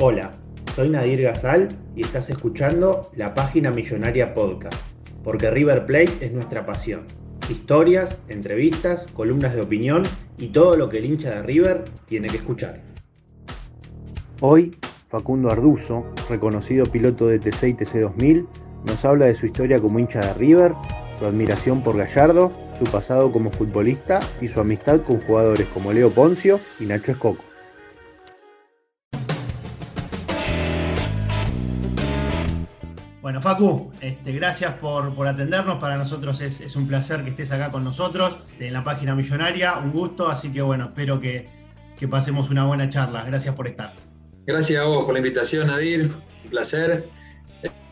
Hola, soy Nadir Gazal y estás escuchando la página Millonaria Podcast, porque River Plate es nuestra pasión. Historias, entrevistas, columnas de opinión y todo lo que el hincha de River tiene que escuchar. Hoy, Facundo Arduzo, reconocido piloto de TC y TC2000, nos habla de su historia como hincha de River, su admiración por Gallardo, su pasado como futbolista y su amistad con jugadores como Leo Poncio y Nacho Escoco. Facu, este, gracias por, atendernos. Para nosotros es, un placer que estés acá con nosotros en la página millonaria. Un gusto, así que bueno, espero que, pasemos una buena charla. Gracias por estar. Gracias a vos por la invitación, Nadir. Un placer.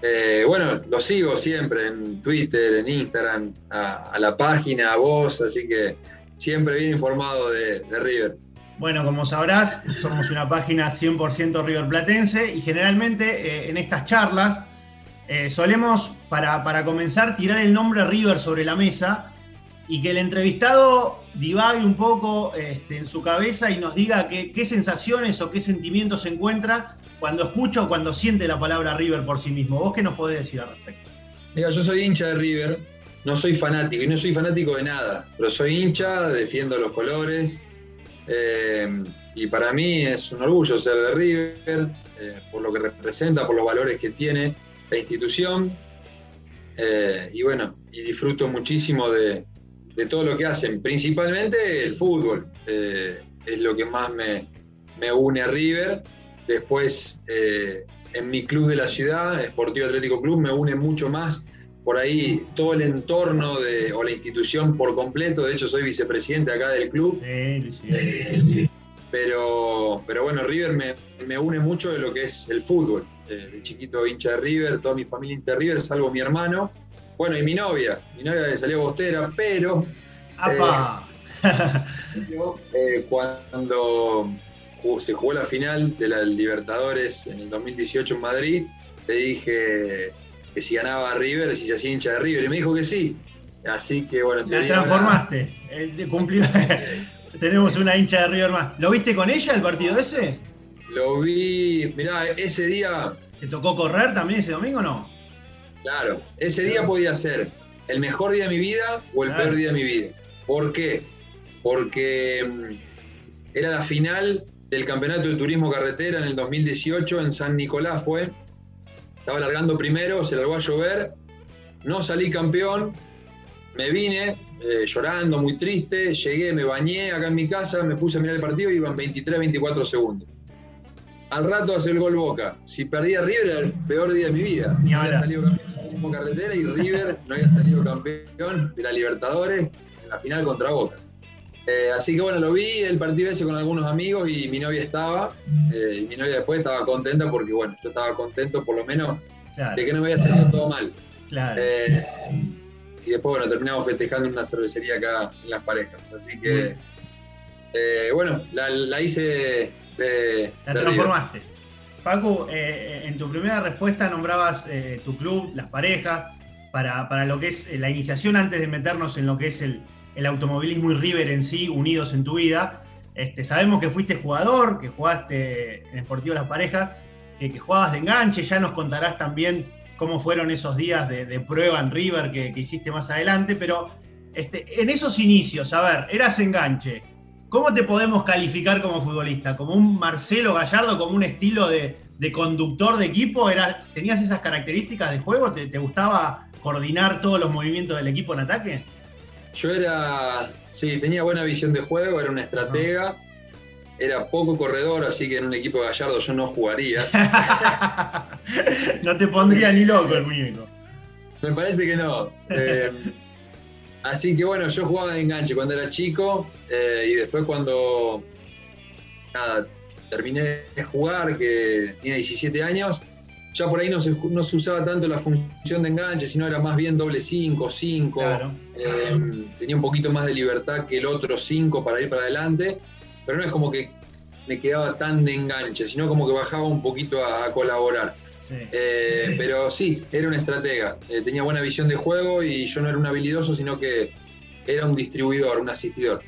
Eh, bueno, lo sigo siempre en Twitter, en Instagram, a, la página, a vos, así que siempre bien informado de, River. Bueno, como sabrás, somos una página 100% River Platense y generalmente eh, en estas charlas eh, solemos, para, comenzar, tirar el nombre River sobre la mesa y que el entrevistado divague un poco este, en su cabeza y nos diga qué, sensaciones o qué sentimientos se encuentra cuando escucha o cuando siente la palabra River por sí mismo. ¿Vos qué nos podés decir al respecto? Mira, yo soy hincha de River, no soy fanático y no soy fanático de nada, pero soy hincha, defiendo los colores eh, y para mí es un orgullo ser de River, eh, por lo que representa, por los valores que tiene la institución. Eh, y bueno, y disfruto muchísimo de, todo lo que hacen, principalmente el fútbol. Eh, es lo que más me, une a River. Después, eh, en mi club de la ciudad, Sportivo Atlético Club, me une mucho más por ahí todo el entorno de, o la institución por completo. De hecho, soy vicepresidente acá del club. pero, pero bueno, River me, me une mucho de lo que es el fútbol de chiquito hincha de River, toda mi familia hincha de River, salvo mi hermano. Bueno, y mi novia, mi novia le salió bostera, pero. Eh, eh, cuando se jugó la final de la Libertadores en el 2018 en Madrid, le dije que si ganaba River, si se hacía hincha de River, y me dijo que sí. Así que bueno. La transformaste. Tenemos una hincha de River más. ¿Lo viste con ella el partido ese? Lo vi, mirá, ese día. ¿Te tocó correr también ese domingo o no? Claro, ese día podía ser el mejor día de mi vida o el peor día de mi vida. ¿Por qué? Porque mm, era la final del Campeonato de Turismo Carretera en el 2018 en San Nicolás fue. Estaba largando primero, se largó a llover, no salí campeón, me vine eh, llorando, muy triste, llegué, me bañé acá en mi casa, me puse a mirar el partido y iban 23, 24 segundos al rato hace el gol Boca. Si perdía River era el peor día de mi vida. no había salido campeón de carretera y River no había salido campeón de la Libertadores en la final contra Boca. Eh, así que bueno, lo vi el partido ese con algunos amigos y mi novia estaba. Eh, y mi novia después estaba contenta porque bueno, yo estaba contento por lo menos de que no me había salido todo mal. Claro. Eh, y después bueno, terminamos festejando en una cervecería acá en las parejas. Así que bueno, la hice la transformaste. Paco, eh, en tu primera respuesta nombrabas eh, tu club, las parejas, para, lo que es eh, la iniciación antes de meternos en lo que es el, automovilismo y River en sí, unidos en tu vida. Este, sabemos que fuiste jugador, que jugaste en Sportivo Las Parejas, que jugabas de enganche, ya nos contarás también cómo fueron esos días de, prueba en River que, hiciste más adelante, pero este, en esos inicios, a ver, eras enganche, ¿cómo te podemos calificar como futbolista? ¿Como un Marcelo Gallardo, como un estilo de, conductor de equipo? Era, ¿Tenías esas características de juego? ¿Te, gustaba coordinar todos los movimientos del equipo en ataque? Yo era, sí, tenía buena visión de juego, era una estratega. Era poco corredor, así que en un equipo de Gallardo yo no jugaría. no te pondría ni loco el muñeco. Me parece que no. Eh, así que bueno, yo jugaba de enganche cuando era chico eh, y después cuando nada, terminé de jugar, que tenía 17 años, ya por ahí no se, no se usaba tanto la función de enganche, sino era más bien doble 5, 5. Eh, tenía un poquito más de libertad que el otro 5 para ir para adelante, pero no es como que me quedaba tan de enganche, sino como que bajaba un poquito a colaborar. Eh, pero sí, era un estratega. Eh, tenía buena visión de juego y yo no era un habilidoso, sino que era un distribuidor, un asistidor.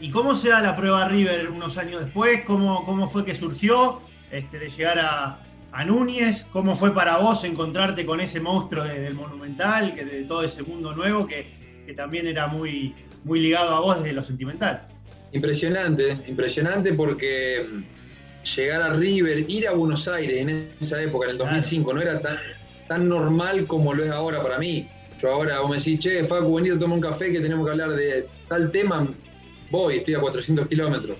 ¿Y cómo se da la prueba River unos años después? ¿Cómo, cómo fue que surgió este, de llegar a, Núñez? ¿Cómo fue para vos encontrarte con ese monstruo del Monumental, que de todo ese mundo nuevo que, que también era muy, muy ligado a vos desde lo sentimental? Impresionante, impresionante porque llegar a River, ir a Buenos Aires en esa época, en el 2005, no era tan, tan normal como lo es ahora para mí. Yo ahora, vos me decís, che, Facu, vení a tomar un café que tenemos que hablar de tal tema. Voy, estoy a 400 kilómetros.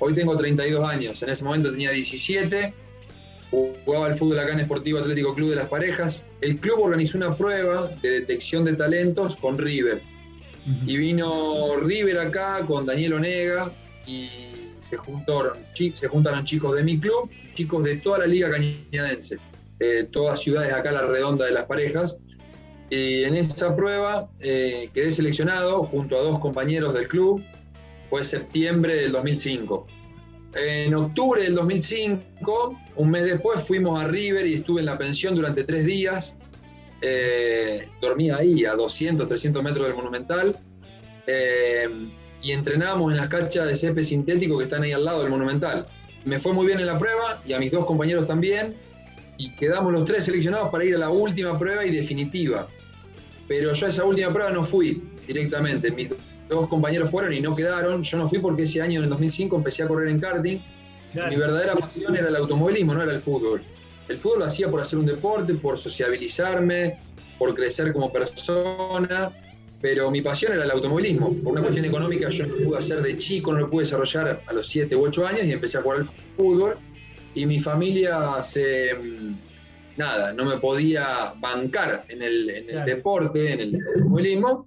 Hoy tengo 32 años, en ese momento tenía 17, jugaba al fútbol acá en Esportivo Atlético Club de las Parejas. El club organizó una prueba de detección de talentos con River. Y vino River acá con Daniel Onega y se, juntaron, se juntaron chicos de mi club, chicos de toda la liga cañadense, eh, todas ciudades acá a la redonda de las parejas. Y en esa prueba eh, quedé seleccionado junto a dos compañeros del club, fue septiembre del 2005. En octubre del 2005, un mes después, fuimos a River y estuve en la pensión durante tres días. Eh, dormí ahí a 200, 300 metros del Monumental y entrenábamos en las canchas de césped sintético que están ahí al lado del Monumental. Me fue muy bien en la prueba y a mis dos compañeros también, y quedamos los tres seleccionados para ir a la última prueba y definitiva. Pero yo a esa última prueba no fui directamente, mis dos compañeros fueron y no quedaron, yo no fui porque ese año, en el 2005, empecé a correr en karting. Mi verdadera pasión era el automovilismo, no era el fútbol. El fútbol lo hacía por hacer un deporte, por sociabilizarme, por crecer como persona pero mi pasión era el automovilismo. Por una cuestión económica yo no lo pude hacer de chico, no lo pude desarrollar a los 7 u 8 años y empecé a jugar al fútbol. Y mi familia se... Mm, nada, no me podía bancar en el, deporte, en el automovilismo.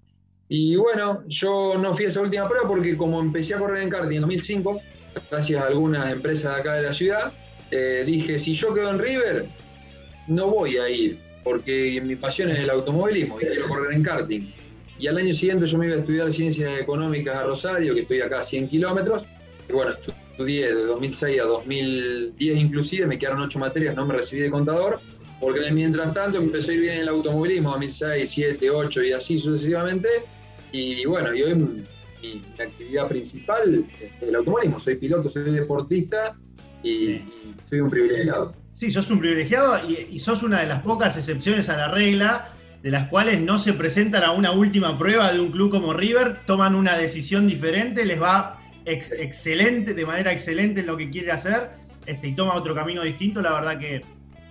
Y bueno, yo no fui a esa última prueba porque como empecé a correr en karting en 2005, gracias a algunas empresas de acá de la ciudad, eh, dije, si yo quedo en River, no voy a ir, porque mi pasión es el automovilismo y quiero correr en karting. Y al año siguiente yo me iba a estudiar Ciencias Económicas a Rosario, que estoy acá a 100 kilómetros. Y bueno, estudié de 2006 a 2010 inclusive, me quedaron ocho materias, no me recibí de contador, porque mientras tanto empezó a ir bien en el automovilismo, 2006, 7, 8 y así sucesivamente. Y bueno, y hoy mi, actividad principal es el automovilismo. Soy piloto, soy deportista y, soy un privilegiado. Sí, sos un privilegiado y, y sos una de las pocas excepciones a la regla de las cuales no se presentan a una última prueba de un club como River, toman una decisión diferente, les va excelente, de manera excelente en lo que quiere hacer, este, y toma otro camino distinto, la verdad que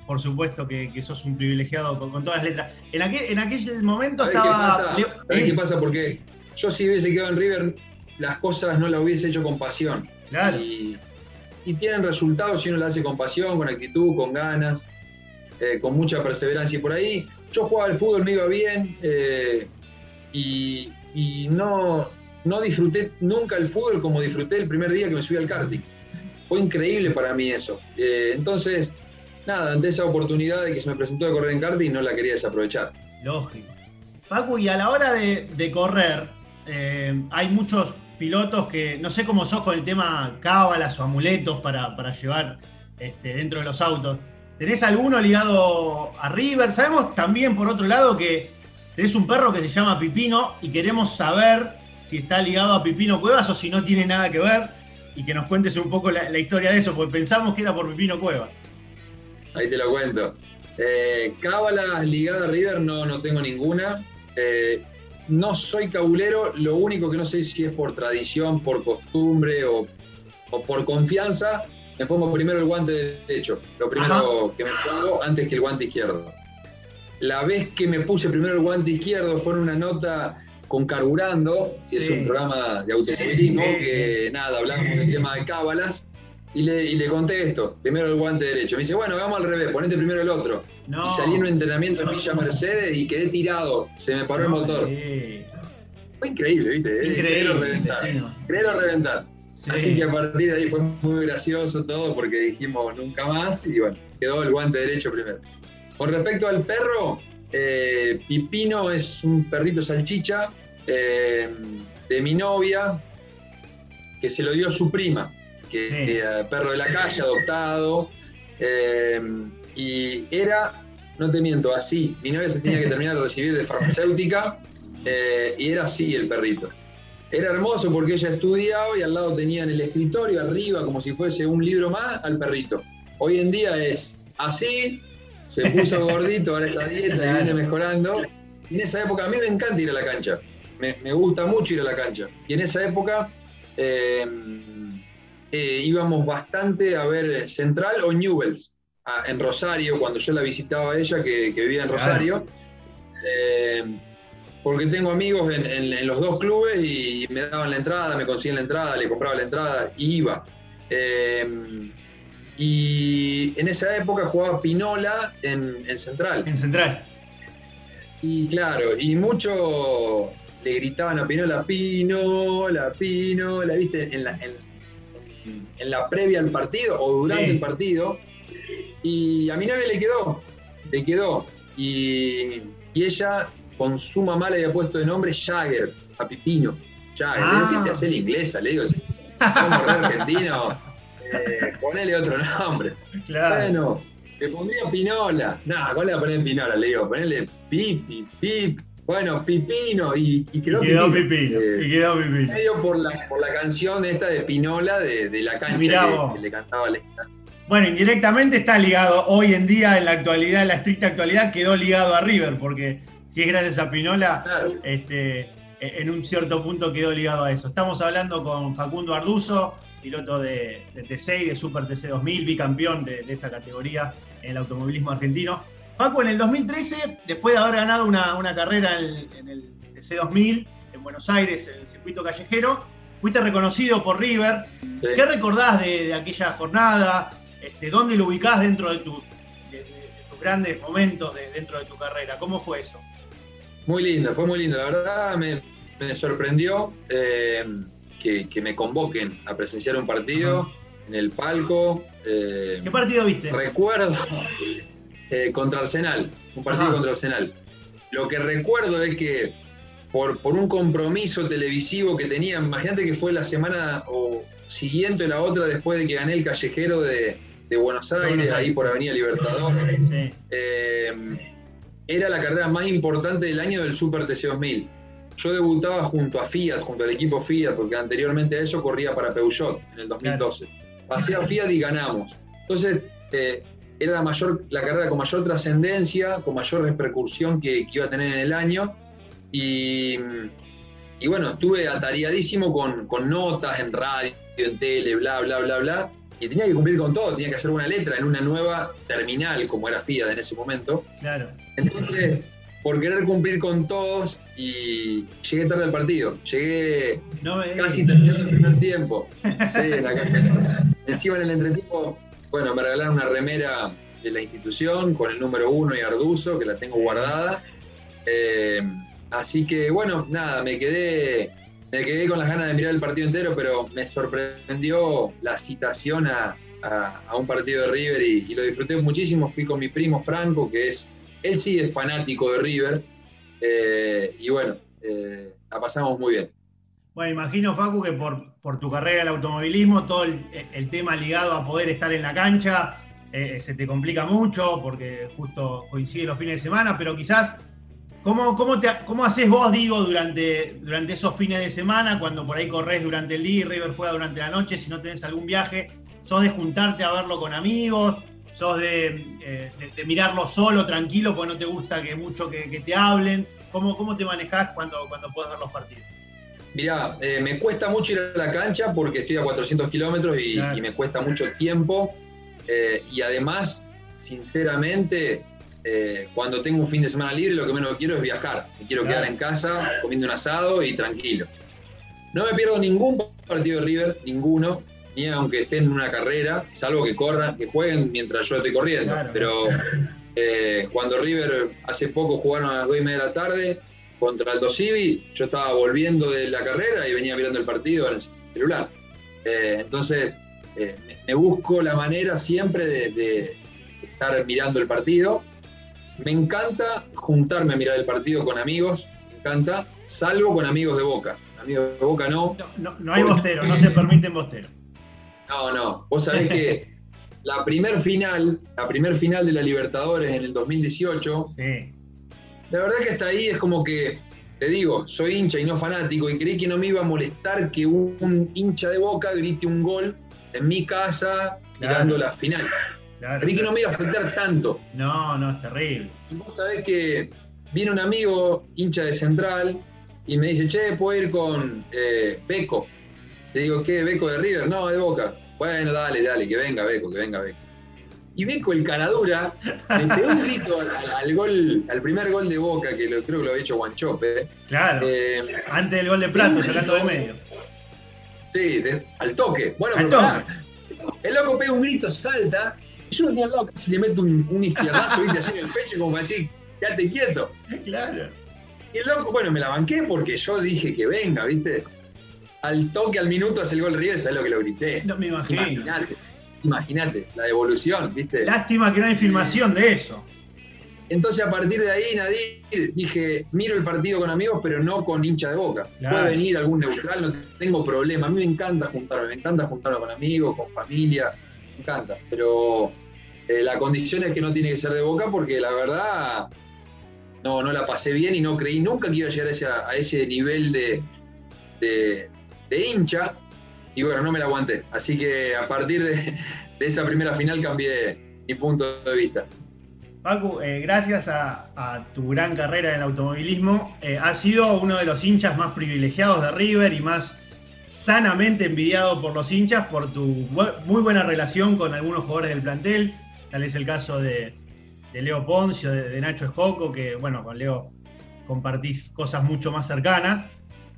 por supuesto que, sos un privilegiado con, todas las letras. En aquel, en aquel momento estaba... Qué pasa? qué pasa? Porque yo si hubiese quedado en River, las cosas no las hubiese hecho con pasión. Claro. Y, tienen resultados si uno las hace con pasión, con actitud, con ganas, eh, con mucha perseverancia. Y por ahí yo jugaba al fútbol, me iba bien eh, y, no, no disfruté nunca el fútbol como disfruté el primer día que me subí al karting. Fue increíble para mí eso. Eh, entonces, nada, ante esa oportunidad de que se me presentó de correr en karting, no la quería desaprovechar. Lógico. Paco, y a la hora de, correr, eh, hay muchos pilotos que, no sé cómo sos con el tema cábalas o amuletos para, llevar este, dentro de los autos. ¿Tenés alguno ligado a River? Sabemos también, por otro lado, que tenés un perro que se llama Pipino y queremos saber si está ligado a Pipino Cuevas o si no tiene nada que ver y que nos cuentes un poco la, historia de eso, porque pensamos que era por Pipino Cuevas. Ahí te lo cuento. Eh, cábalas ligada a River no, no tengo ninguna. Eh, no soy cabulero, lo único que no sé si es por tradición, por costumbre o, por confianza, me pongo primero el guante derecho, lo primero que me pongo antes que el guante izquierdo. La vez que me puse primero el guante izquierdo fue en una nota con Carburando, que es un programa de automovilismo, que nada, hablamos del tema de cábalas, y le, conté esto, primero el guante derecho. Me dice, bueno, vamos al revés, ponete primero el otro. y salí en un entrenamiento en Villa Mercedes y quedé tirado, se me paró el motor. Fue increíble, ¿viste? Increíble, reventar. Creer reventar. Así que a partir de ahí fue muy gracioso todo porque dijimos nunca más y bueno, quedó el guante derecho primero. Con respecto al perro, eh, Pipino es un perrito salchicha eh, de mi novia que se lo dio su prima que, eh, perro de la calle, adoptado. Eh, y era, no te miento, así. Mi novia se tenía que terminar de recibir de farmacéutica eh, y era así el perrito. Era hermoso porque ella estudiaba y al lado tenía en el escritorio, arriba, como si fuese un libro más, al perrito. Hoy en día es así, se puso gordito, ahora está dieta y viene mejorando. Y en esa época, a mí me encanta ir a la cancha. Me, gusta mucho ir a la cancha. Y en esa época eh, íbamos bastante a ver Central o Newells en Rosario, cuando yo la visitaba a ella, que, vivía en Rosario. Eh, porque tengo amigos en, los dos clubes y me daban la entrada, me consiguen la entrada, le compraba la entrada y iba. Eh, y en esa época jugaba Pinola en, Central. En Central. Y claro, y mucho le gritaban a Pinola, Pinola, Pinola, viste, en la, en la previa al partido o durante el partido. Y a mi novia le quedó, le quedó. Y, ella con su mamá le había puesto de nombre Jagger, a Pipino. Jagger, ah. ¿qué te hace el inglesa? Le digo, como re argentino, eh, ponele otro nombre. Bueno, le pondría Pinola. Nada, ¿cuál le voy a poner Pinola? Le digo, ponele Pipi, Pip, bueno, Pipino, y, y quedó, Pipino. y quedó Pipino. Medio por la, por la canción esta de Pinola de, la cancha que, le cantaba Bueno, indirectamente está ligado hoy en día, en la actualidad, en la estricta actualidad, quedó ligado a River, porque si es gracias a Pinola, este, e, en un cierto punto quedó ligado a eso. Estamos hablando con Facundo Arduzo, piloto de, T6, de Super TC2000, bicampeón de esa categoría en el automovilismo argentino. Paco, en el 2013, después de haber ganado una, carrera en, el C2000 en Buenos Aires, en el circuito callejero, fuiste reconocido por River. ¿Qué recordás de, aquella jornada? Este, ¿Dónde lo ubicás dentro de tus, grandes momentos dentro de tu carrera? ¿Cómo fue eso? Muy lindo, fue muy lindo. La verdad me, sorprendió eh, que, me convoquen a presenciar un partido en el palco. Eh, ¿Qué partido viste? Recuerdo, eh, contra Arsenal, un partido contra Arsenal. Lo que recuerdo es que por, por un compromiso televisivo que tenía, imagínate que fue la semana o siguiente la otra después de que gané el callejero de, Buenos Aires, ahí por Avenida Libertador. Eh, era la carrera más importante del año del Super TC 2000. Yo debutaba junto a Fiat, junto al equipo Fiat, porque anteriormente a eso corría para Peugeot en el 2012. Pasé a Fiat y ganamos. Entonces, eh, era la, mayor, la carrera con mayor trascendencia, con mayor repercusión que, iba a tener en el año. Y, bueno, estuve atareadísimo con, notas en radio, en tele, bla, bla, bla, bla. Y tenía que cumplir con todo, tenía que hacer una letra en una nueva terminal, como era FIAD en ese momento. Claro. Entonces, por querer cumplir con todos, y llegué tarde al partido. Llegué casi terminando el primer tiempo. Sí, en la casa. Encima en el entretiempo bueno, me regalaron una remera de la institución con el número uno y Arduzo, que la tengo guardada. Eh, así que, bueno, nada, me quedé, me quedé con las ganas de mirar el partido entero, pero me sorprendió la citación a, un partido de River y, lo disfruté muchísimo. Fui con mi primo Franco, que es, él sí es fanático de River. Eh, y bueno, eh, la pasamos muy bien. Bueno, imagino, Facu, que por, por tu carrera en el automovilismo, todo el, tema ligado a poder estar en la cancha eh, se te complica mucho porque justo coincide los fines de semana, pero quizás, ¿cómo, cómo, te, cómo haces vos, digo, durante, durante esos fines de semana, cuando por ahí corres durante el día y River juega durante la noche, si no tenés algún viaje? ¿Sos de juntarte a verlo con amigos? ¿Sos de, eh, mirarlo solo, tranquilo, porque no te gusta que mucho que, que te hablen? ¿Cómo, cómo te manejás cuando, cuando puedes ver los partidos? Mirá, eh, me cuesta mucho ir a la cancha porque estoy a 400 kilómetros y, me cuesta mucho tiempo. Eh, y además, sinceramente, eh, cuando tengo un fin de semana libre, lo que menos quiero es viajar. Me quiero quedar en casa comiendo un asado y tranquilo. No me pierdo ningún partido de River, ninguno, ni aunque estén en una carrera, salvo que corran, que jueguen mientras yo estoy corriendo. Pero cuando River hace poco jugaron a las 2 y media de la tarde, contra Aldo Civi, yo estaba volviendo de la carrera y venía mirando el partido en el celular. Eh, entonces, eh, me busco la manera siempre de, estar mirando el partido. Me encanta juntarme a mirar el partido con amigos, me encanta, salvo con amigos de Boca. Amigos de Boca no. No, no, hay bostero, no se permiten bosteros. No, no. Vos sabés que la primer final, la primer final de la Libertadores en el 2018, sí la verdad que hasta ahí es como que, te digo, soy hincha y no fanático y creí que no me iba a molestar que un hincha de boca grite un gol en mi casa tirando la final. Creí que no me iba a afectar tanto. No, no, es terrible. Y vos sabés que viene un amigo hincha de Central y me dice, che, ¿puedo ir con eh, Beco? Te digo, ¿qué? ¿Beco de River? No, de Boca. Bueno, dale, dale, que venga Beco, que venga Beco y Beco el caradura me pegó un grito al, gol, al primer gol de Boca, que lo, creo que lo había hecho Guanchope. Claro. Eh, antes del gol de Prato, sacando de medio. Sí, al toque. Bueno, pero el loco pega un grito, salta, yo decía, loco, si le meto un, un izquierdazo, viste, así en el pecho, como así, quédate quieto. Claro. Y el loco, bueno, me la banqué porque yo dije que venga, viste. Al toque, al minuto, hace el gol River, ¿sabes lo que lo grité? No me imagino. Imaginate imagínate, la devolución, ¿viste? Lástima que no hay filmación de eso. Entonces a partir de ahí, Nadir, dije, miro el partido con amigos, pero no con hincha de boca. Puede venir algún neutral, no tengo problema. A mí me encanta juntarme, me encanta juntarme con amigos, con familia, encanta. Pero eh, la condición es que no tiene que ser de boca porque la verdad no, no la pasé bien y no creí nunca que iba a llegar a ese, nivel de, de hincha y bueno, no me la aguanté. Así que a partir de, esa primera final cambié mi punto de vista. Pacu, eh, gracias a, tu gran carrera en el automovilismo, eh, has sido uno de los hinchas más privilegiados de River y más sanamente envidiado por los hinchas por tu muy buena relación con algunos jugadores del plantel. Tal es el caso de, Leo Poncio, de, de, Nacho Escoco, que bueno, con Leo compartís cosas mucho más cercanas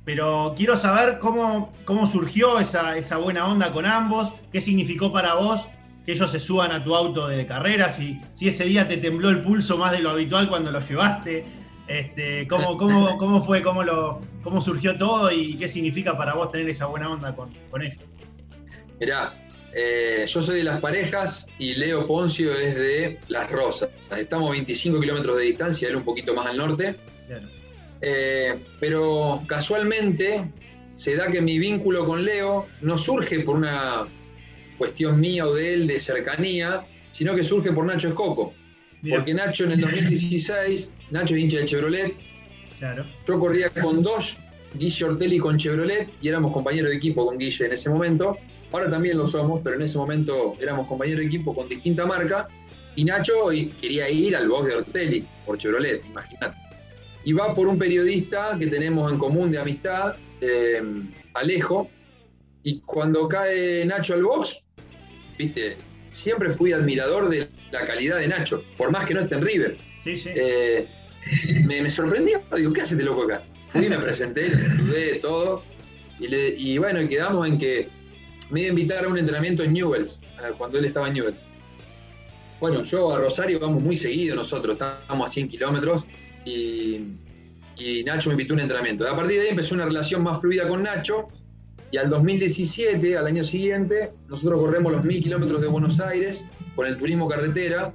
pero quiero saber cómo, cómo surgió esa, buena onda con ambos, qué significó para vos que ellos se suban a tu auto de carrera, si, si ese día te tembló el pulso más de lo habitual cuando lo llevaste, este, cómo, cómo, cómo fue, cómo, lo, cómo surgió todo y qué significa para vos tener esa buena onda con, ellos. Mirá, eh, yo soy de Las Parejas y Leo Poncio es de Las Rosas. Estamos a 25 kilómetros de distancia, él un poquito más al norte. Eh, pero casualmente se da que mi vínculo con Leo no surge por una cuestión mía o de él de cercanía, sino que surge por Nacho Escoco. Porque Nacho en el 2016, Nacho es hincha de Chevrolet. Yo corría con dos, Guille Ortelli con Chevrolet, y éramos compañeros de equipo con Guille en ese momento. Ahora también lo somos, pero en ese momento éramos compañeros de equipo con distinta marca. Y Nacho quería ir al box de Ortelli por Chevrolet, imagínate y va por un periodista que tenemos en común de amistad, eh, Alejo, y cuando cae Nacho al box, viste, siempre fui admirador de la calidad de Nacho, por más que no esté en River. Eh, me, sorprendió, digo, ¿qué hace este loco acá? Fui, me presenté, le saludé, todo, y, bueno, quedamos en que me iba a invitar a un entrenamiento en Newells, cuando él estaba en Newells. Bueno, yo a Rosario vamos muy seguido nosotros, estamos a 100 kilómetros, y, Nacho me invitó a un entrenamiento. A partir de ahí empezó una relación más fluida con Nacho y al 2017, al año siguiente, nosotros corremos los mil kilómetros de Buenos Aires con el turismo carretera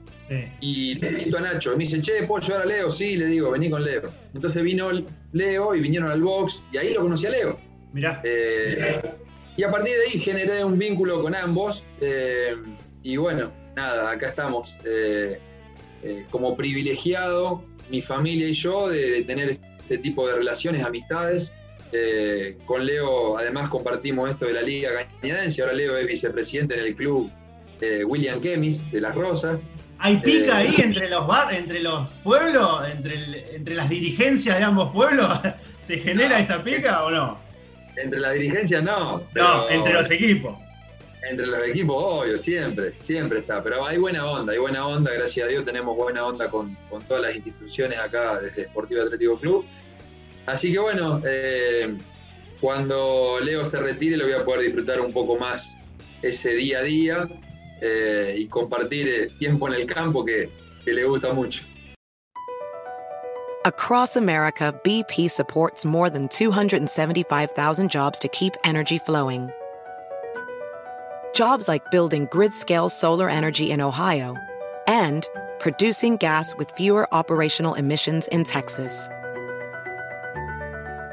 y le invito a Nacho. Y me dice, che, ¿puedo llevar a Leo? Sí, le digo, vení con Leo. Entonces vino Leo y vinieron al box y ahí lo conocí a Leo. Mirá. Eh, y a partir de ahí generé un vínculo con ambos. Eh, y bueno, nada, acá estamos. Eh, como privilegiado mi familia y yo de, tener este tipo de relaciones, amistades. Eh, con Leo, además, compartimos esto de la Liga Cañadense. Ahora Leo es vicepresidente en el club eh, William Kemis de Las Rosas. ¿Hay pica Eh, ahí entre los bar, entre los pueblos, entre, el- entre las dirigencias de ambos pueblos? ¿Se genera esa pica o no? Entre la dirigencia no. No, entre los equipos. entre los equipos, obvio, siempre, siempre está. Pero hay buena onda, hay buena onda, gracias a Dios tenemos buena onda con, con todas las instituciones acá desde Sportivo Atlético Club. Así que bueno, eh, cuando Leo se retire lo voy a poder disfrutar un poco más ese día a día eh, y compartir eh, tiempo en el campo que, que le gusta mucho. Across America, BP supports more than 275,000 jobs to keep energy flowing. Jobs like building grid scale solar energy in Ohio and producing gas with fewer operational emissions in Texas.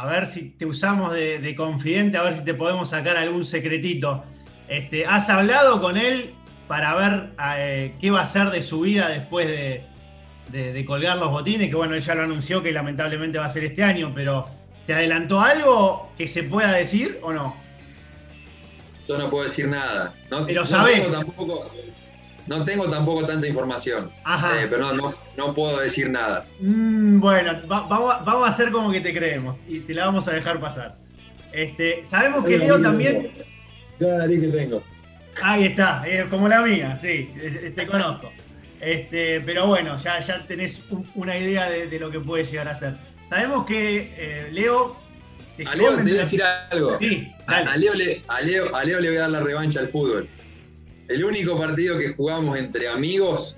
A ver si te usamos de, de confidente, a ver si te podemos sacar algún secretito. Este, ¿Has hablado con él para ver eh, qué va a hacer de su vida después de, de- de colgar los botines? Que bueno, él ya lo anunció que lamentablemente va a ser este año, pero ¿te adelantó algo que se pueda decir o no? Yo no puedo decir nada. No, Pero no tampoco, no tengo tampoco tanta información. Ajá. Eh, pero no, no, no puedo decir nada. Mm, bueno, va- vamos, a- vamos a hacer como que te creemos y te la vamos a dejar pasar. Este, sabemos que Leo también. La nariz que tengo. Ahí está, es como la mía, sí, te conozco. Este, pero bueno, ya, ya tenés un- una idea de, de lo que puede llegar a ser. Sabemos que eh, Leo. te A Leo te voy a decir algo. Sí, a Leo le, a, Leo, a Leo le voy a dar la revancha al fútbol. El único partido que jugamos entre amigos,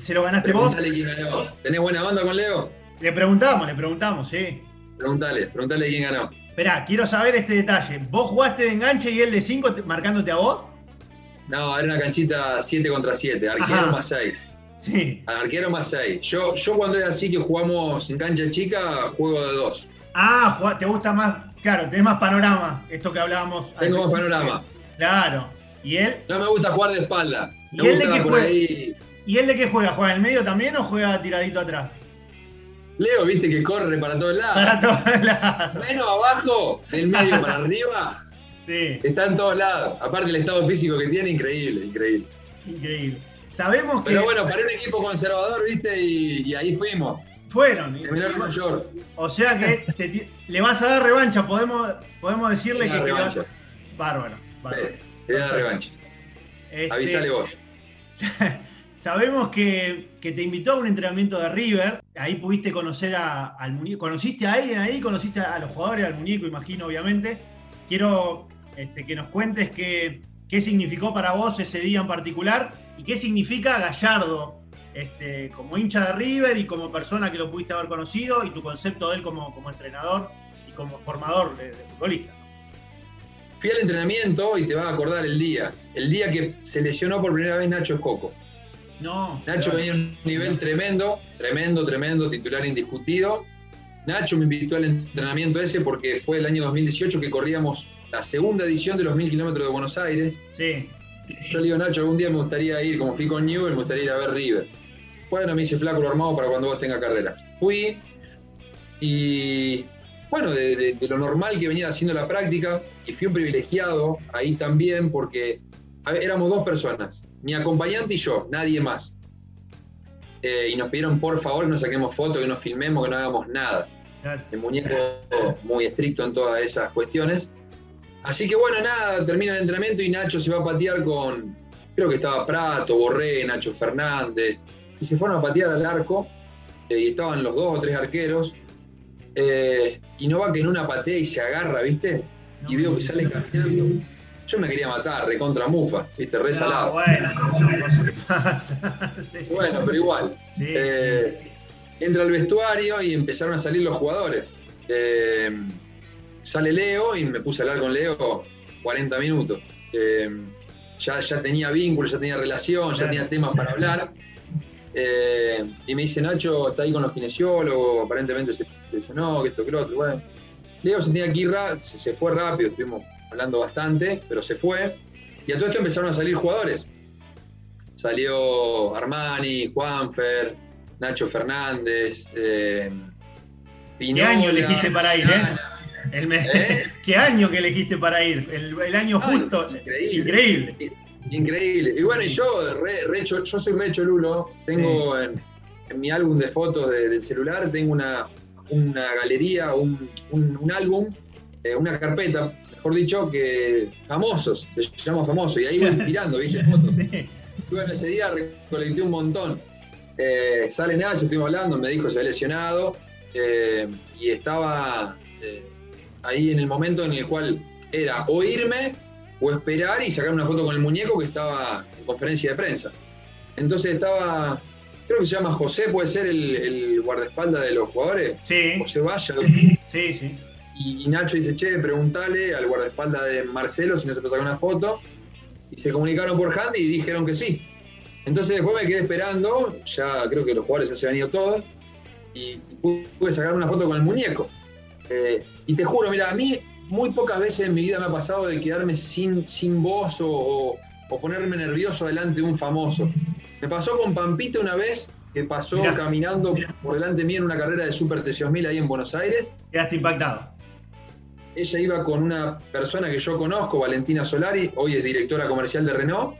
¿Se lo ganaste vos? quién ganó. ¿Tenés buena onda con Leo? Le preguntamos, le preguntamos, sí. Preguntale, preguntale quién ganó. Esperá, quiero saber este detalle. ¿Vos jugaste de enganche y él de 5 marcándote a vos? No, era una canchita 7 contra 7, arquero Ajá. más 6. Sí. Arquero más 6. Yo, yo cuando era así que jugamos en cancha chica, juego de 2. Ah, te gusta más, claro, tenés más panorama, esto que hablábamos. Tengo más panorama. Claro. ¿Y él? No me gusta jugar de espalda. ¿Y él de qué juega? ahí. ¿Y él de qué juega? ¿Juega en el medio también o juega tiradito atrás? Leo, viste que corre para todos lados. Para todos lados. Menos abajo, del medio para arriba, Sí, está en todos lados. Aparte el estado físico que tiene, increíble, increíble. increíble. Sabemos que Pero bueno, para un equipo conservador, viste, y, y ahí fuimos. fueron. Terminó mayor. O sea que te le vas a dar revancha, podemos, podemos decirle que, que le vas- revancha. Bárbaro. bárbaro. Sí, te voy a dar revancha. Este, Avisale vos. Sabemos que, que te invitó a un entrenamiento de River. Ahí pudiste conocer a- al muñeco. ¿Conociste a alguien ahí? ¿Conociste a los jugadores, al muñeco, imagino, obviamente? Quiero este, que nos cuentes qué, qué significó para vos ese día en particular y qué significa Gallardo este, como hincha de River y como persona que lo pudiste haber conocido y tu concepto de él como, como entrenador y como formador de, de futbolista. Fui al entrenamiento y te vas a acordar el día. El día que se lesionó por primera vez Nacho Escoco. No, Nacho venía a un nivel tremendo, tremendo, tremendo, titular indiscutido. Nacho me invitó al entrenamiento ese porque fue el año 2018 que corríamos la segunda edición de los mil kilómetros de Buenos Aires. Sí. Yo le digo, Nacho, algún día me gustaría ir, como fui con Newell, me gustaría ir a ver River. Bueno, me hice flaco lo armado para cuando vos tengas carrera. Fui y, bueno, de, de- de lo normal que venía haciendo la práctica, y fui un privilegiado ahí también, porque ver, éramos dos personas, mi acompañante y yo, nadie más. Eh, y nos pidieron por favor que no saquemos fotos, que no filmemos, que no hagamos nada el muñeco muy estricto en todas esas cuestiones. Así que bueno, nada, termina el entrenamiento y Nacho se va a patear con, creo que estaba Prato, Borré, Nacho Fernández, y se fueron a patear al arco, eh, y estaban los dos o tres arqueros, eh, y no va que en una patea y se agarra, ¿viste? Y veo que sale caminando. Yo me quería matar, recontra mufa, ¿viste? Re No, salado. bueno, que pasan. Sí. Bueno, pero igual. Sí, Eh, entra al vestuario y empezaron a salir los jugadores. Eh, sale Leo y me puse a hablar con Leo 40 minutos. Eh, ya, ya tenía vínculo, ya tenía relación, ya tenía temas para hablar. Eh, y me dice, Nacho, está ahí con los kinesiólogos, aparentemente se lesionó, que esto, que lo otro. Bueno, Leo se tenía que ir, se, se fue rápido, estuvimos hablando bastante, pero se fue. Y a todo esto empezaron a salir jugadores. Salió Armani, Juanfer, Nacho Fernández, eh, ¿Qué año elegiste para ir, eh? Ana. El me- ¿Eh? ¿Qué año que elegiste para ir? El, el año Ay, justo. increíble. Increíble. Increíble. Y bueno, y yo, re- re cho- yo soy re cholulo. Tengo en, en mi álbum de fotos de- del celular, tengo una, una galería, un, un- un álbum, eh, una carpeta, mejor dicho, que famosos, se llama famoso. Y ahí voy tirando, ¿viste? Fotos. Sí. Y bueno, ese día recolecté un montón. Eh, sale Nacho, estuvimos hablando, me dijo se había lesionado eh, y estaba ahí en el momento en el cual era o irme o esperar y sacar una foto con el muñeco que estaba en conferencia de prensa. Entonces estaba, creo que se llama José, puede ser el, el guardaespaldas de los jugadores, Sí, José Valla. sí, sí. Y, y Nacho dice, che, preguntale al guardaespaldas de Marcelo si no se puede sacar una foto. Y se comunicaron por Handy y dijeron que sí. Entonces después me quedé esperando, ya creo que los jugadores ya se habían ido todos, y pude sacar una foto con el muñeco. Eh, y te juro, mira, a mí muy pocas veces en mi vida me ha pasado de quedarme sin, sin voz o, o- ponerme nervioso delante de un famoso. Me pasó con Pampita una vez, que pasó Mirá. caminando por delante mío en una carrera de Super T1000 ahí en Buenos Aires. Quedaste impactado. Ella iba con una persona que yo conozco, Valentina Solari, hoy es directora comercial de Renault.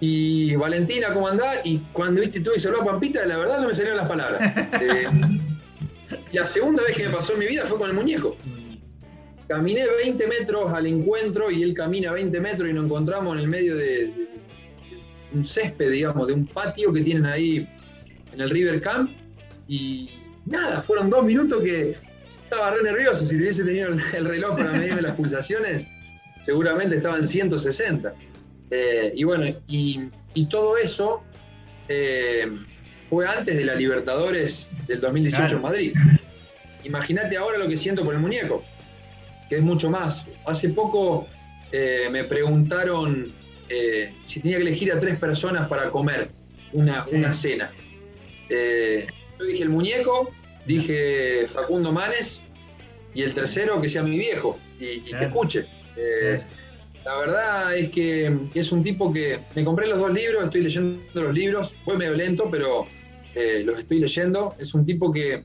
Y Valentina, ¿cómo andás? Y cuando viste tú y se habló a Pampita, la verdad no me salieron las palabras. Eh, la segunda vez que me pasó en mi vida fue con el muñeco. Caminé 20 metros al encuentro y él camina 20 metros y nos encontramos en el medio de, de un césped, digamos, de un patio que tienen ahí en el River Camp. Y nada, fueron dos minutos que estaba re nervioso. Si hubiese tenido el, el reloj para medirme las pulsaciones, seguramente estaban 160. Eh, y bueno, y, y todo eso eh, fue antes de la Libertadores del 2018 Claro. en Madrid. Imagínate ahora lo que siento por el muñeco, que es mucho más. Hace poco eh, me preguntaron eh, si tenía que elegir a tres personas para comer una, una cena. Eh, yo dije el muñeco, dije Facundo Manes y el tercero que sea mi viejo y, y que escuche. La verdad es que es un tipo que me compré los dos libros, estoy leyendo los libros, fue medio lento, pero eh, los estoy leyendo. Es un tipo que eh,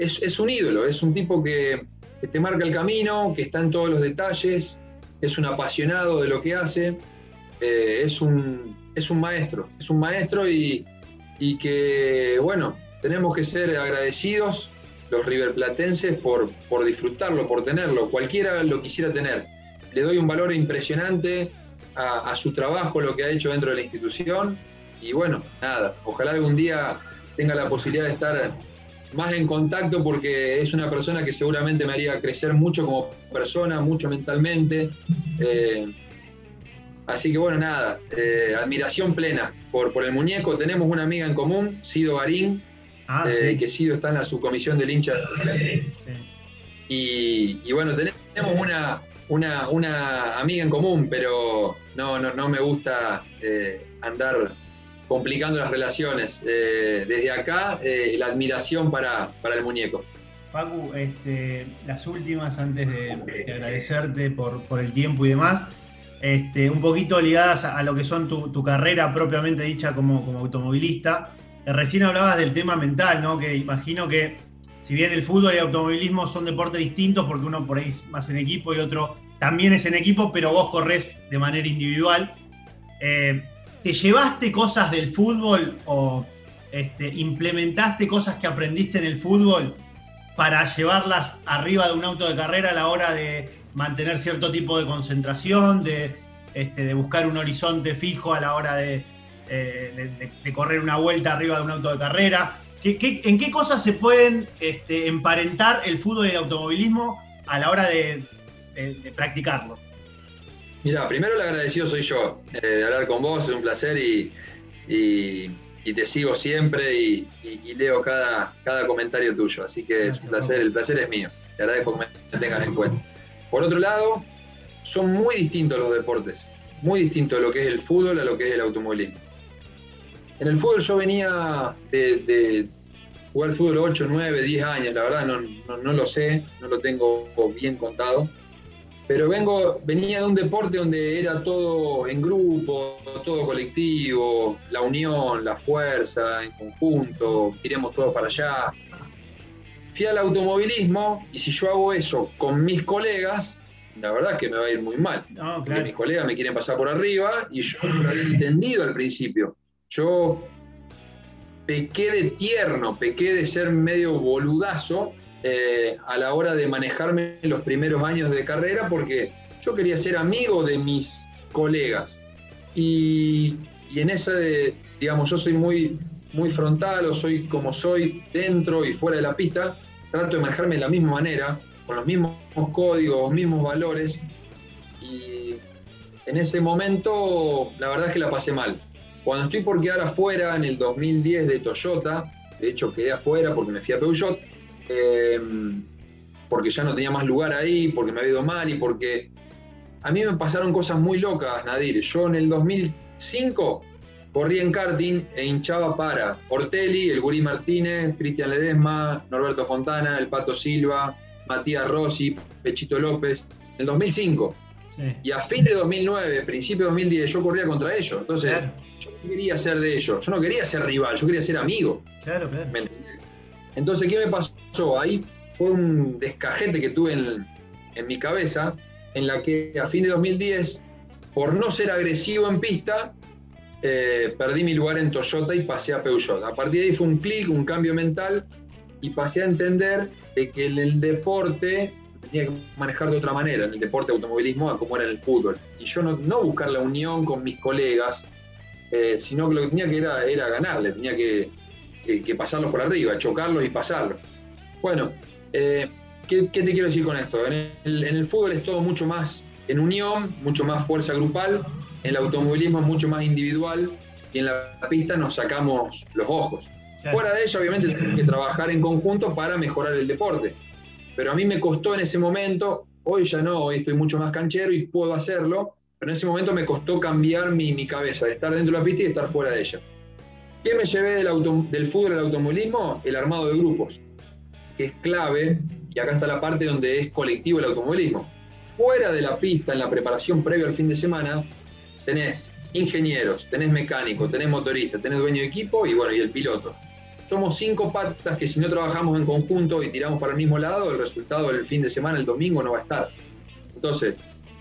es, es un ídolo, es un tipo que, que te marca el camino, que está en todos los detalles, es un apasionado de lo que hace, eh, es, un, es un maestro, es un maestro y, y que, bueno, tenemos que ser agradecidos los riverplatenses por, por disfrutarlo, por tenerlo, cualquiera lo quisiera tener. Le doy un valor impresionante a, a su trabajo, lo que ha hecho dentro de la institución y bueno, nada, ojalá algún día tenga la posibilidad de estar más en contacto porque es una persona que seguramente me haría crecer mucho como persona, mucho mentalmente. Eh, así que bueno, nada, eh, admiración plena por, por el muñeco. Tenemos una amiga en común, Sido Garín, Ah, eh, sí. que Sido está en la subcomisión del hincha. Sí. Y, y bueno, tenemos una, una, una amiga en común, pero no, no, no me gusta andar complicando las relaciones. Eh, desde acá, eh, la admiración para, para el muñeco. Facu, este, las últimas antes de, agradecerte por, el tiempo y demás, este, un poquito ligadas a, lo que son tu, carrera propiamente dicha como, como automovilista. Eh, recién hablabas del tema mental, ¿no? Que imagino que si bien el fútbol y el automovilismo son deportes distintos, porque uno por ahí es más en equipo y otro también es en equipo, pero vos corres de manera individual. Eh, ¿Te llevaste cosas del fútbol o este, implementaste cosas que aprendiste en el fútbol para llevarlas arriba de un auto de carrera a la hora de mantener cierto tipo de concentración, de, este, buscar un horizonte fijo a la hora de, eh, correr una vuelta arriba de un auto de carrera? en qué cosas se pueden este, emparentar el fútbol y el automovilismo a la hora de, practicarlo? Mira, primero el agradecido soy yo eh, de hablar con vos, es un placer y, te sigo siempre y, leo cada, cada comentario tuyo, así que es un placer, el placer es mío, te agradezco que me tengas en cuenta. Por otro lado, son muy distintos los deportes, muy distintos lo que es el fútbol a lo que es el automovilismo. En el fútbol yo venía de, jugar fútbol 8, 9, 10 años, la verdad no, lo sé, no lo tengo bien contado. Pero vengo, venía de un deporte donde era todo en grupo, todo colectivo, la unión, la fuerza, en conjunto, iremos todos para allá. Fui al automovilismo y si yo hago eso con mis colegas, la verdad es que me va a ir muy mal. Porque mis colegas me quieren pasar por arriba y yo no lo había entendido al principio. Yo pequé de tierno, pequé de ser medio boludazo eh, a la hora de manejarme los primeros años de carrera porque yo quería ser amigo de mis colegas. Y, en esa de, digamos, yo soy muy, muy frontal o soy como soy dentro y fuera de la pista, trato de manejarme de la misma manera, con los mismos códigos, mismos valores. Y en ese momento, la verdad es que la pasé mal. Cuando estoy por quedar afuera en el 2010 de Toyota, de hecho quedé afuera porque me fui a Peugeot, eh, porque ya no tenía más lugar ahí, porque me había ido mal y porque a mí me pasaron cosas muy locas, Nadir. Yo en el 2005 corrí en karting e hinchaba para Ortelli, el Guri Martínez, Cristian Ledesma, Norberto Fontana, el Pato Silva, Matías Rossi, Pechito López. En el 2005. Y a fin de 2009, principio de 2010, yo corría contra ellos. Entonces, yo no quería ser de ellos. Yo no quería ser rival, yo quería ser amigo. Claro, claro. Entonces, ¿qué me pasó? Ahí fue un descajete que tuve en, mi cabeza, en la que a fin de 2010, por no ser agresivo en pista, eh, perdí mi lugar en Toyota y pasé a Peugeot. A partir de ahí fue un clic, un cambio mental y pasé a entender de que en el deporte tenía que manejar de otra manera en el deporte de automovilismo como era en el fútbol. Y yo no, no buscar la unión con mis colegas, eh, sino que lo que tenía que era, era ganarle, tenía que, que, pasarlos por arriba, chocarlos y pasarlos. Bueno, eh, ¿qué, te quiero decir con esto? En el, fútbol es todo mucho más en unión, mucho más fuerza grupal, en el automovilismo es mucho más individual y en la pista nos sacamos los ojos. Fuera de ello, obviamente, tenemos que trabajar en conjunto para mejorar el deporte pero a mí me costó en ese momento, hoy ya no, hoy estoy mucho más canchero y puedo hacerlo, pero en ese momento me costó cambiar mi, mi cabeza, de estar dentro de la pista y de estar fuera de ella. ¿Qué me llevé del, auto, del fútbol al automovilismo? El armado de grupos, que es clave, y acá está la parte donde es colectivo el automovilismo. Fuera de la pista, en la preparación previa al fin de semana, tenés ingenieros, tenés mecánicos, tenés motoristas, tenés dueño de equipo y bueno, y el piloto somos cinco patas que si no trabajamos en conjunto y tiramos para el mismo lado, el resultado del fin de semana, el domingo, no va a estar. Entonces,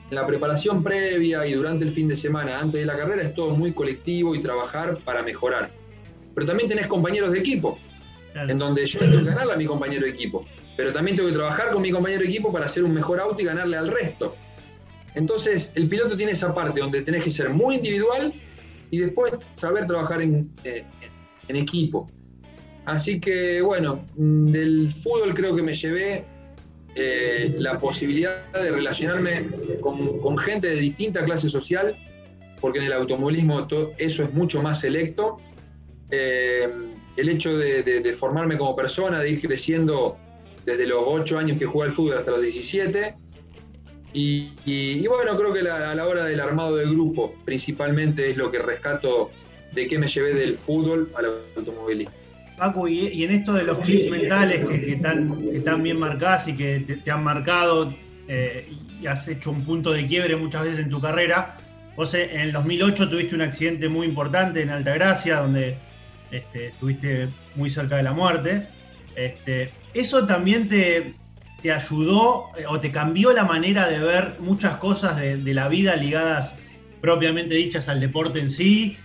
en la preparación previa y durante el fin de semana, antes de la carrera, es todo muy colectivo y trabajar para mejorar. Pero también tenés compañeros de equipo, en donde yo tengo que ganarle a mi compañero de equipo, pero también tengo que trabajar con mi compañero de equipo para hacer un mejor auto y ganarle al resto. Entonces, el piloto tiene esa parte donde tenés que ser muy individual y después saber trabajar en, eh, en equipo. Así que bueno, mm, del fútbol creo que me llevé eh, la posibilidad de relacionarme con, gente de distinta clase social, porque en el automovilismo eso es mucho más selecto. Eh, el hecho de, formarme como persona, de ir creciendo desde los 8 años que jugué al fútbol hasta los 17. Y, bueno, creo que a la hora del armado del grupo, principalmente es lo que rescato de qué me llevé del fútbol al automovilismo. Paco, y, en esto de los clics mentales que, están, bien marcados y que te, han marcado eh, y has hecho un punto de quiebre muchas veces en tu carrera, vos en el 2008 tuviste un accidente muy importante en Altagracia, donde este, estuviste muy cerca de la muerte. Este, ¿Eso también te, te, ayudó eh, o te cambió la manera de ver muchas cosas de, la vida ligadas propiamente dichas al deporte en sí,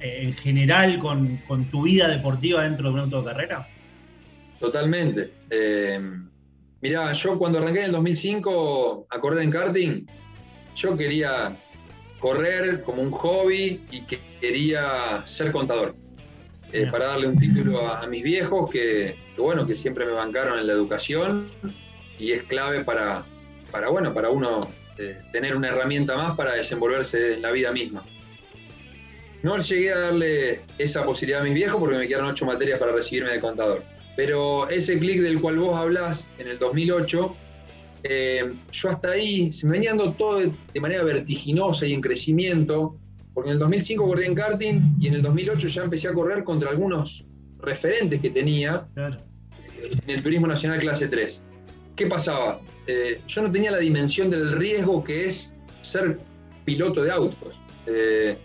en general con, tu vida deportiva dentro de una autocarrera? Totalmente. Eh, mirá, yo cuando arranqué en el 2005 a correr en karting, yo quería correr como un hobby y que quería ser contador. Eh, para darle un título a, mis viejos que, bueno, que siempre me bancaron en la educación y es clave para, para bueno, para uno eh, tener una herramienta más para desenvolverse en la vida misma. No llegué a darle esa posibilidad a mis viejos porque me quedaron ocho materias para recibirme de contador. Pero ese clic del cual vos hablás en el 2008, eh, yo hasta ahí se me venía dando todo de, manera vertiginosa y en crecimiento, porque en el 2005 corrí en karting y en el 2008 ya empecé a correr contra algunos referentes que tenía en el Turismo Nacional Clase 3. ¿Qué pasaba? Eh, yo no tenía la dimensión del riesgo que es ser piloto de autos. Eh,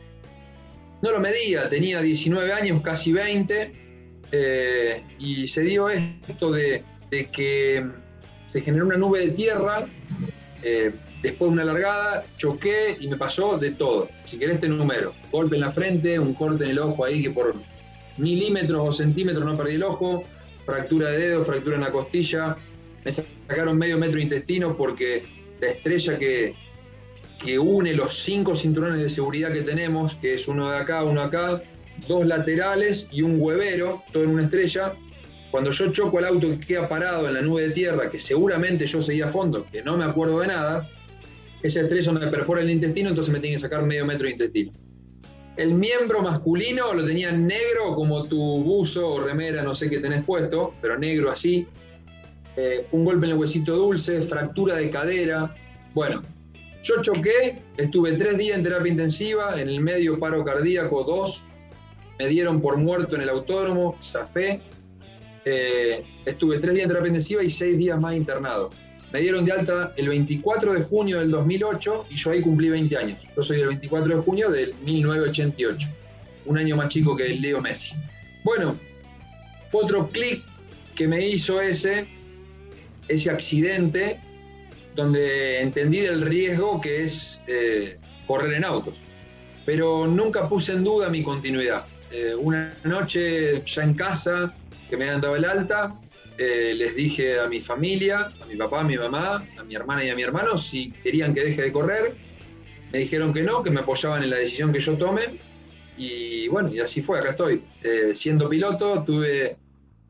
no lo medía, tenía 19 años, casi 20, eh, y se dio esto de, que se generó una nube de tierra, eh, después de una largada, choqué y me pasó de todo. Si querés te número, golpe en la frente, un corte en el ojo ahí que por milímetros o centímetros no perdí el ojo, fractura de dedo, fractura en la costilla, me sacaron medio metro de intestino porque la estrella que, que une los cinco cinturones de seguridad que tenemos, que es uno de acá, uno acá, dos laterales y un huevero, todo en una estrella. Cuando yo choco el auto que queda parado en la nube de tierra, que seguramente yo seguía a fondo, que no me acuerdo de nada, esa estrella me perfora el intestino, entonces me tiene que sacar medio metro de intestino. El miembro masculino lo tenía negro como tu buzo o remera, no sé qué tenés puesto, pero negro así. Eh, un golpe en el huesito dulce, fractura de cadera. Bueno, yo choqué, estuve tres días en terapia intensiva, en el medio paro cardíaco, dos. Me dieron por muerto en el autódromo, zafé. Eh, estuve tres días en terapia intensiva y seis días más internado. Me dieron de alta el 24 de junio del 2008 y yo ahí cumplí 20 años. Yo soy del 24 de junio del 1988, un año más chico que Leo Messi. Bueno, fue otro clic que me hizo ese, ese accidente donde entendí el riesgo que es eh, correr en autos. Pero nunca puse en duda mi continuidad. Eh, una noche ya en casa, que me habían dado el alta, eh, les dije a mi familia, a mi papá, a mi mamá, a mi hermana y a mi hermano si querían que deje de correr. Me dijeron que no, que me apoyaban en la decisión que yo tome. Y bueno, y así fue, acá estoy. siendo piloto, tuve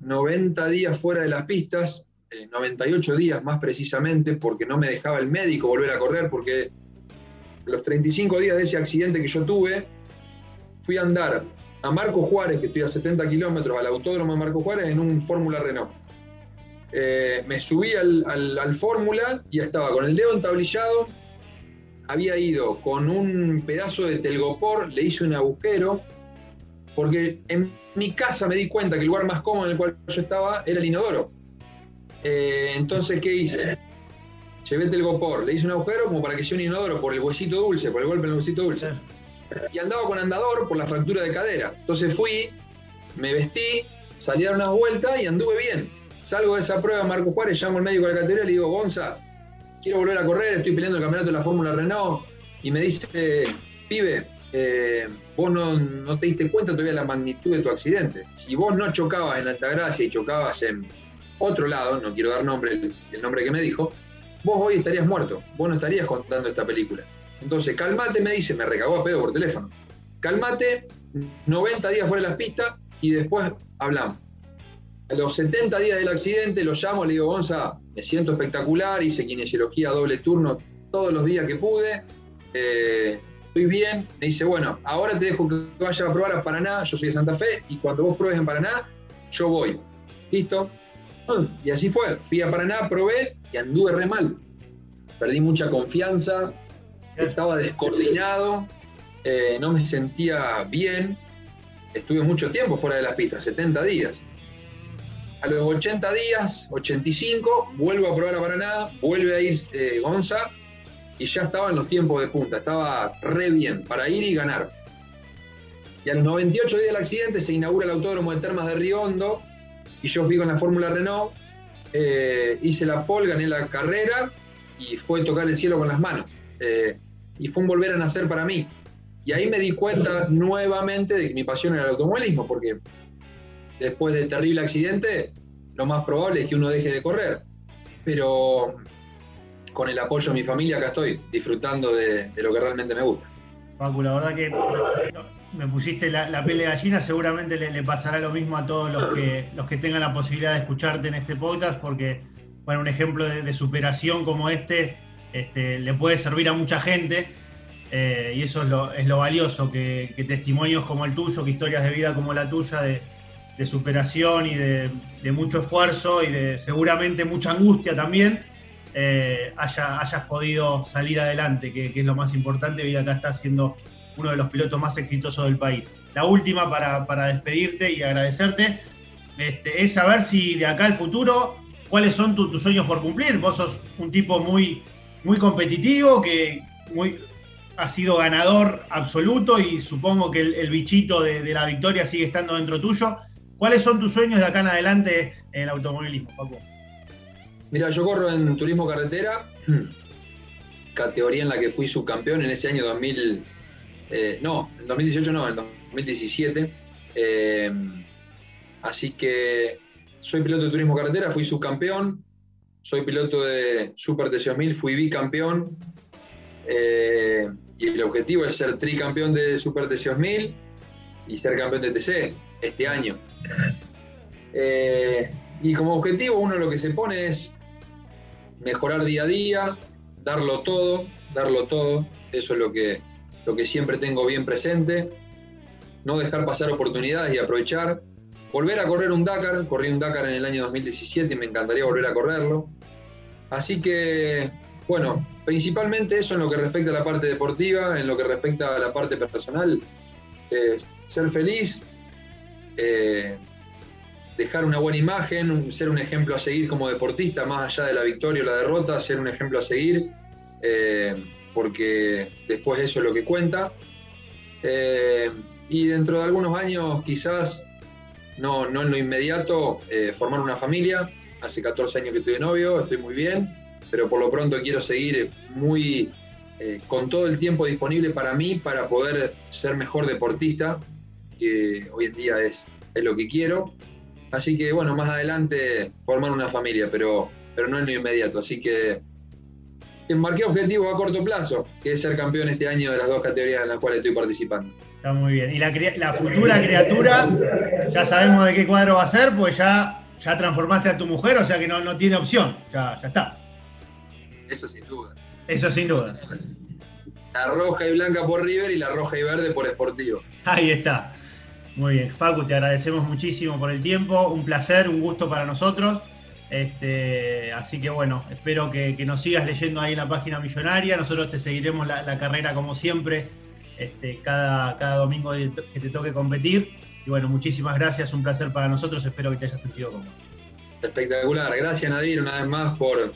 90 días fuera de las pistas, 98 eh, días más precisamente, porque no me dejaba el médico volver a correr, porque los 35 días de ese accidente que yo tuve, fui a andar a Marco Juárez, que estoy a 70 kilómetros, al autódromo de Marco Juárez, en un Fórmula Renault. Eh, me subí al, Fórmula y estaba con el dedo entablillado, había ido con un pedazo de telgopor, le hice un agujero, porque en mi casa me di cuenta que el lugar más cómodo en el cual yo estaba era el inodoro. Eh, entonces, ¿qué hice? Llevé el telgopor, le hice un agujero como para que sea un inodoro por el huesito dulce, por el golpe en el huesito dulce. Y andaba con andador por la fractura de cadera. Entonces fui, me vestí, salí a dar unas vueltas y anduve bien. Salgo de esa prueba, Marco Juárez, llamo al médico de la categoría y le digo, Gonza, quiero volver a correr, estoy peleando el campeonato de la Fórmula Renault. Y me dice, pibe, eh, vos no, no, te diste cuenta todavía la magnitud de tu accidente. Si vos no chocabas en Altagracia y chocabas en otro lado, no quiero dar nombre, el, nombre que me dijo, vos hoy estarías muerto, vos no estarías contando esta película. Entonces, calmate, me dice, me recagó a pedo por teléfono. Calmate, 90 días fuera de las pistas y después hablamos. A los 70 días del accidente lo llamo, le digo, Gonza, me siento espectacular, hice kinesiología doble turno todos los días que pude, eh, estoy bien. Me dice, bueno, ahora te dejo que vayas a probar a Paraná, yo soy de Santa Fe, y cuando vos pruebes en Paraná, yo voy. ¿Listo? Y así fue. Fui a Paraná, probé y anduve re mal. Perdí mucha confianza, estaba descoordinado, eh, no me sentía bien. estuve mucho tiempo fuera de las pistas, 70 días. A los 80 días, 85, vuelvo a probar a Paraná, vuelve a ir eh, Gonza y ya estaba en los tiempos de punta, estaba re bien para ir y ganar. Y a los 98 días del accidente se inaugura el autódromo de Termas de Riondo y yo fui con la Fórmula Renault, eh, hice la pole, gané la carrera y fue tocar el cielo con las manos. Eh, y fue un volver a nacer para mí. Y ahí me di cuenta nuevamente de que mi pasión era el automovilismo, porque después del terrible accidente, lo más probable es que uno deje de correr. Pero con el apoyo de mi familia, acá estoy, disfrutando de, lo que realmente me gusta. Paco, la verdad que me pusiste la, la gallina, seguramente le, pasará lo mismo a todos los que, los que tengan la posibilidad de escucharte en este podcast, porque bueno, un ejemplo de, superación como este, este, le puede servir a mucha gente. Eh, y eso es lo, valioso, que, testimonios como el tuyo, que historias de vida como la tuya, de, superación y de, mucho esfuerzo y de seguramente mucha angustia también, eh, haya, hayas podido salir adelante, que, es lo más importante. Hoy acá estás siendo uno de los pilotos más exitosos del país. La última para, despedirte y agradecerte este, es saber si de acá al futuro cuáles son tus sueños por cumplir. Vos sos un tipo muy, muy competitivo, que muy, ha sido ganador absoluto y supongo que el, bichito de, la victoria sigue estando dentro tuyo. ¿Cuáles son tus sueños de acá en adelante en el automovilismo, Paco? Mira, yo corro en turismo carretera, categoría en la que fui subcampeón en ese año 2000, eh, no, en 2018 no, en 2017. Eh, así que soy piloto de turismo carretera, fui subcampeón. Soy piloto de Super TC2000, fui bicampeón. Eh, y el objetivo es ser tricampeón de Super TC2000 y ser campeón de TC este año. Eh, y como objetivo uno lo que se pone es mejorar día a día, darlo todo, darlo todo. Eso es lo que, lo que siempre tengo bien presente. No dejar pasar oportunidades y aprovechar volver a correr un Dakar, corrí un Dakar en el año 2017 y me encantaría volver a correrlo. Así que, bueno, principalmente eso en lo que respecta a la parte deportiva, en lo que respecta a la parte personal, eh, ser feliz, eh, dejar una buena imagen, ser un ejemplo a seguir como deportista, más allá de la victoria o la derrota, ser un ejemplo a seguir, eh, porque después eso es lo que cuenta. y dentro de algunos años quizás no, no en lo inmediato eh, formar una familia. Hace 14 años que estoy de novio, estoy muy bien, pero por lo pronto quiero seguir muy eh, con todo el tiempo disponible para mí para poder ser mejor deportista, que hoy en día es, es lo que quiero. Así que bueno, más adelante formar una familia, pero, pero no en lo inmediato. Así que marqué objetivo a corto plazo, que es ser campeón este año de las dos categorías en las cuales estoy participando. Está muy bien. Y la, futura criatura, ya sabemos de qué cuadro va a ser, pues ya, ya transformaste a tu mujer, o sea que no, no tiene opción. Ya, ya está. Eso sin duda. Eso sin duda. La roja y blanca por River y la roja y verde por Sportivo. Ahí está. Muy bien. Facu, te agradecemos muchísimo por el tiempo. Un placer, un gusto para nosotros. Este, así que bueno, espero que, nos sigas leyendo ahí en la página millonaria. Nosotros te seguiremos la carrera como siempre este, cada, cada domingo que te toque competir. Y bueno, muchísimas gracias, un placer para nosotros, espero que te hayas sentido cómodo. Espectacular, gracias Nadir una vez más por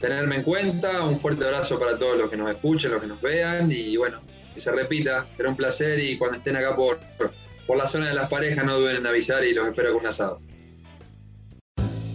tenerme en cuenta, un fuerte abrazo para todos los que nos escuchen, los que nos vean y bueno, que se repita, será un placer y cuando estén acá por, por la zona de las parejas no duden en avisar y los espero con un asado.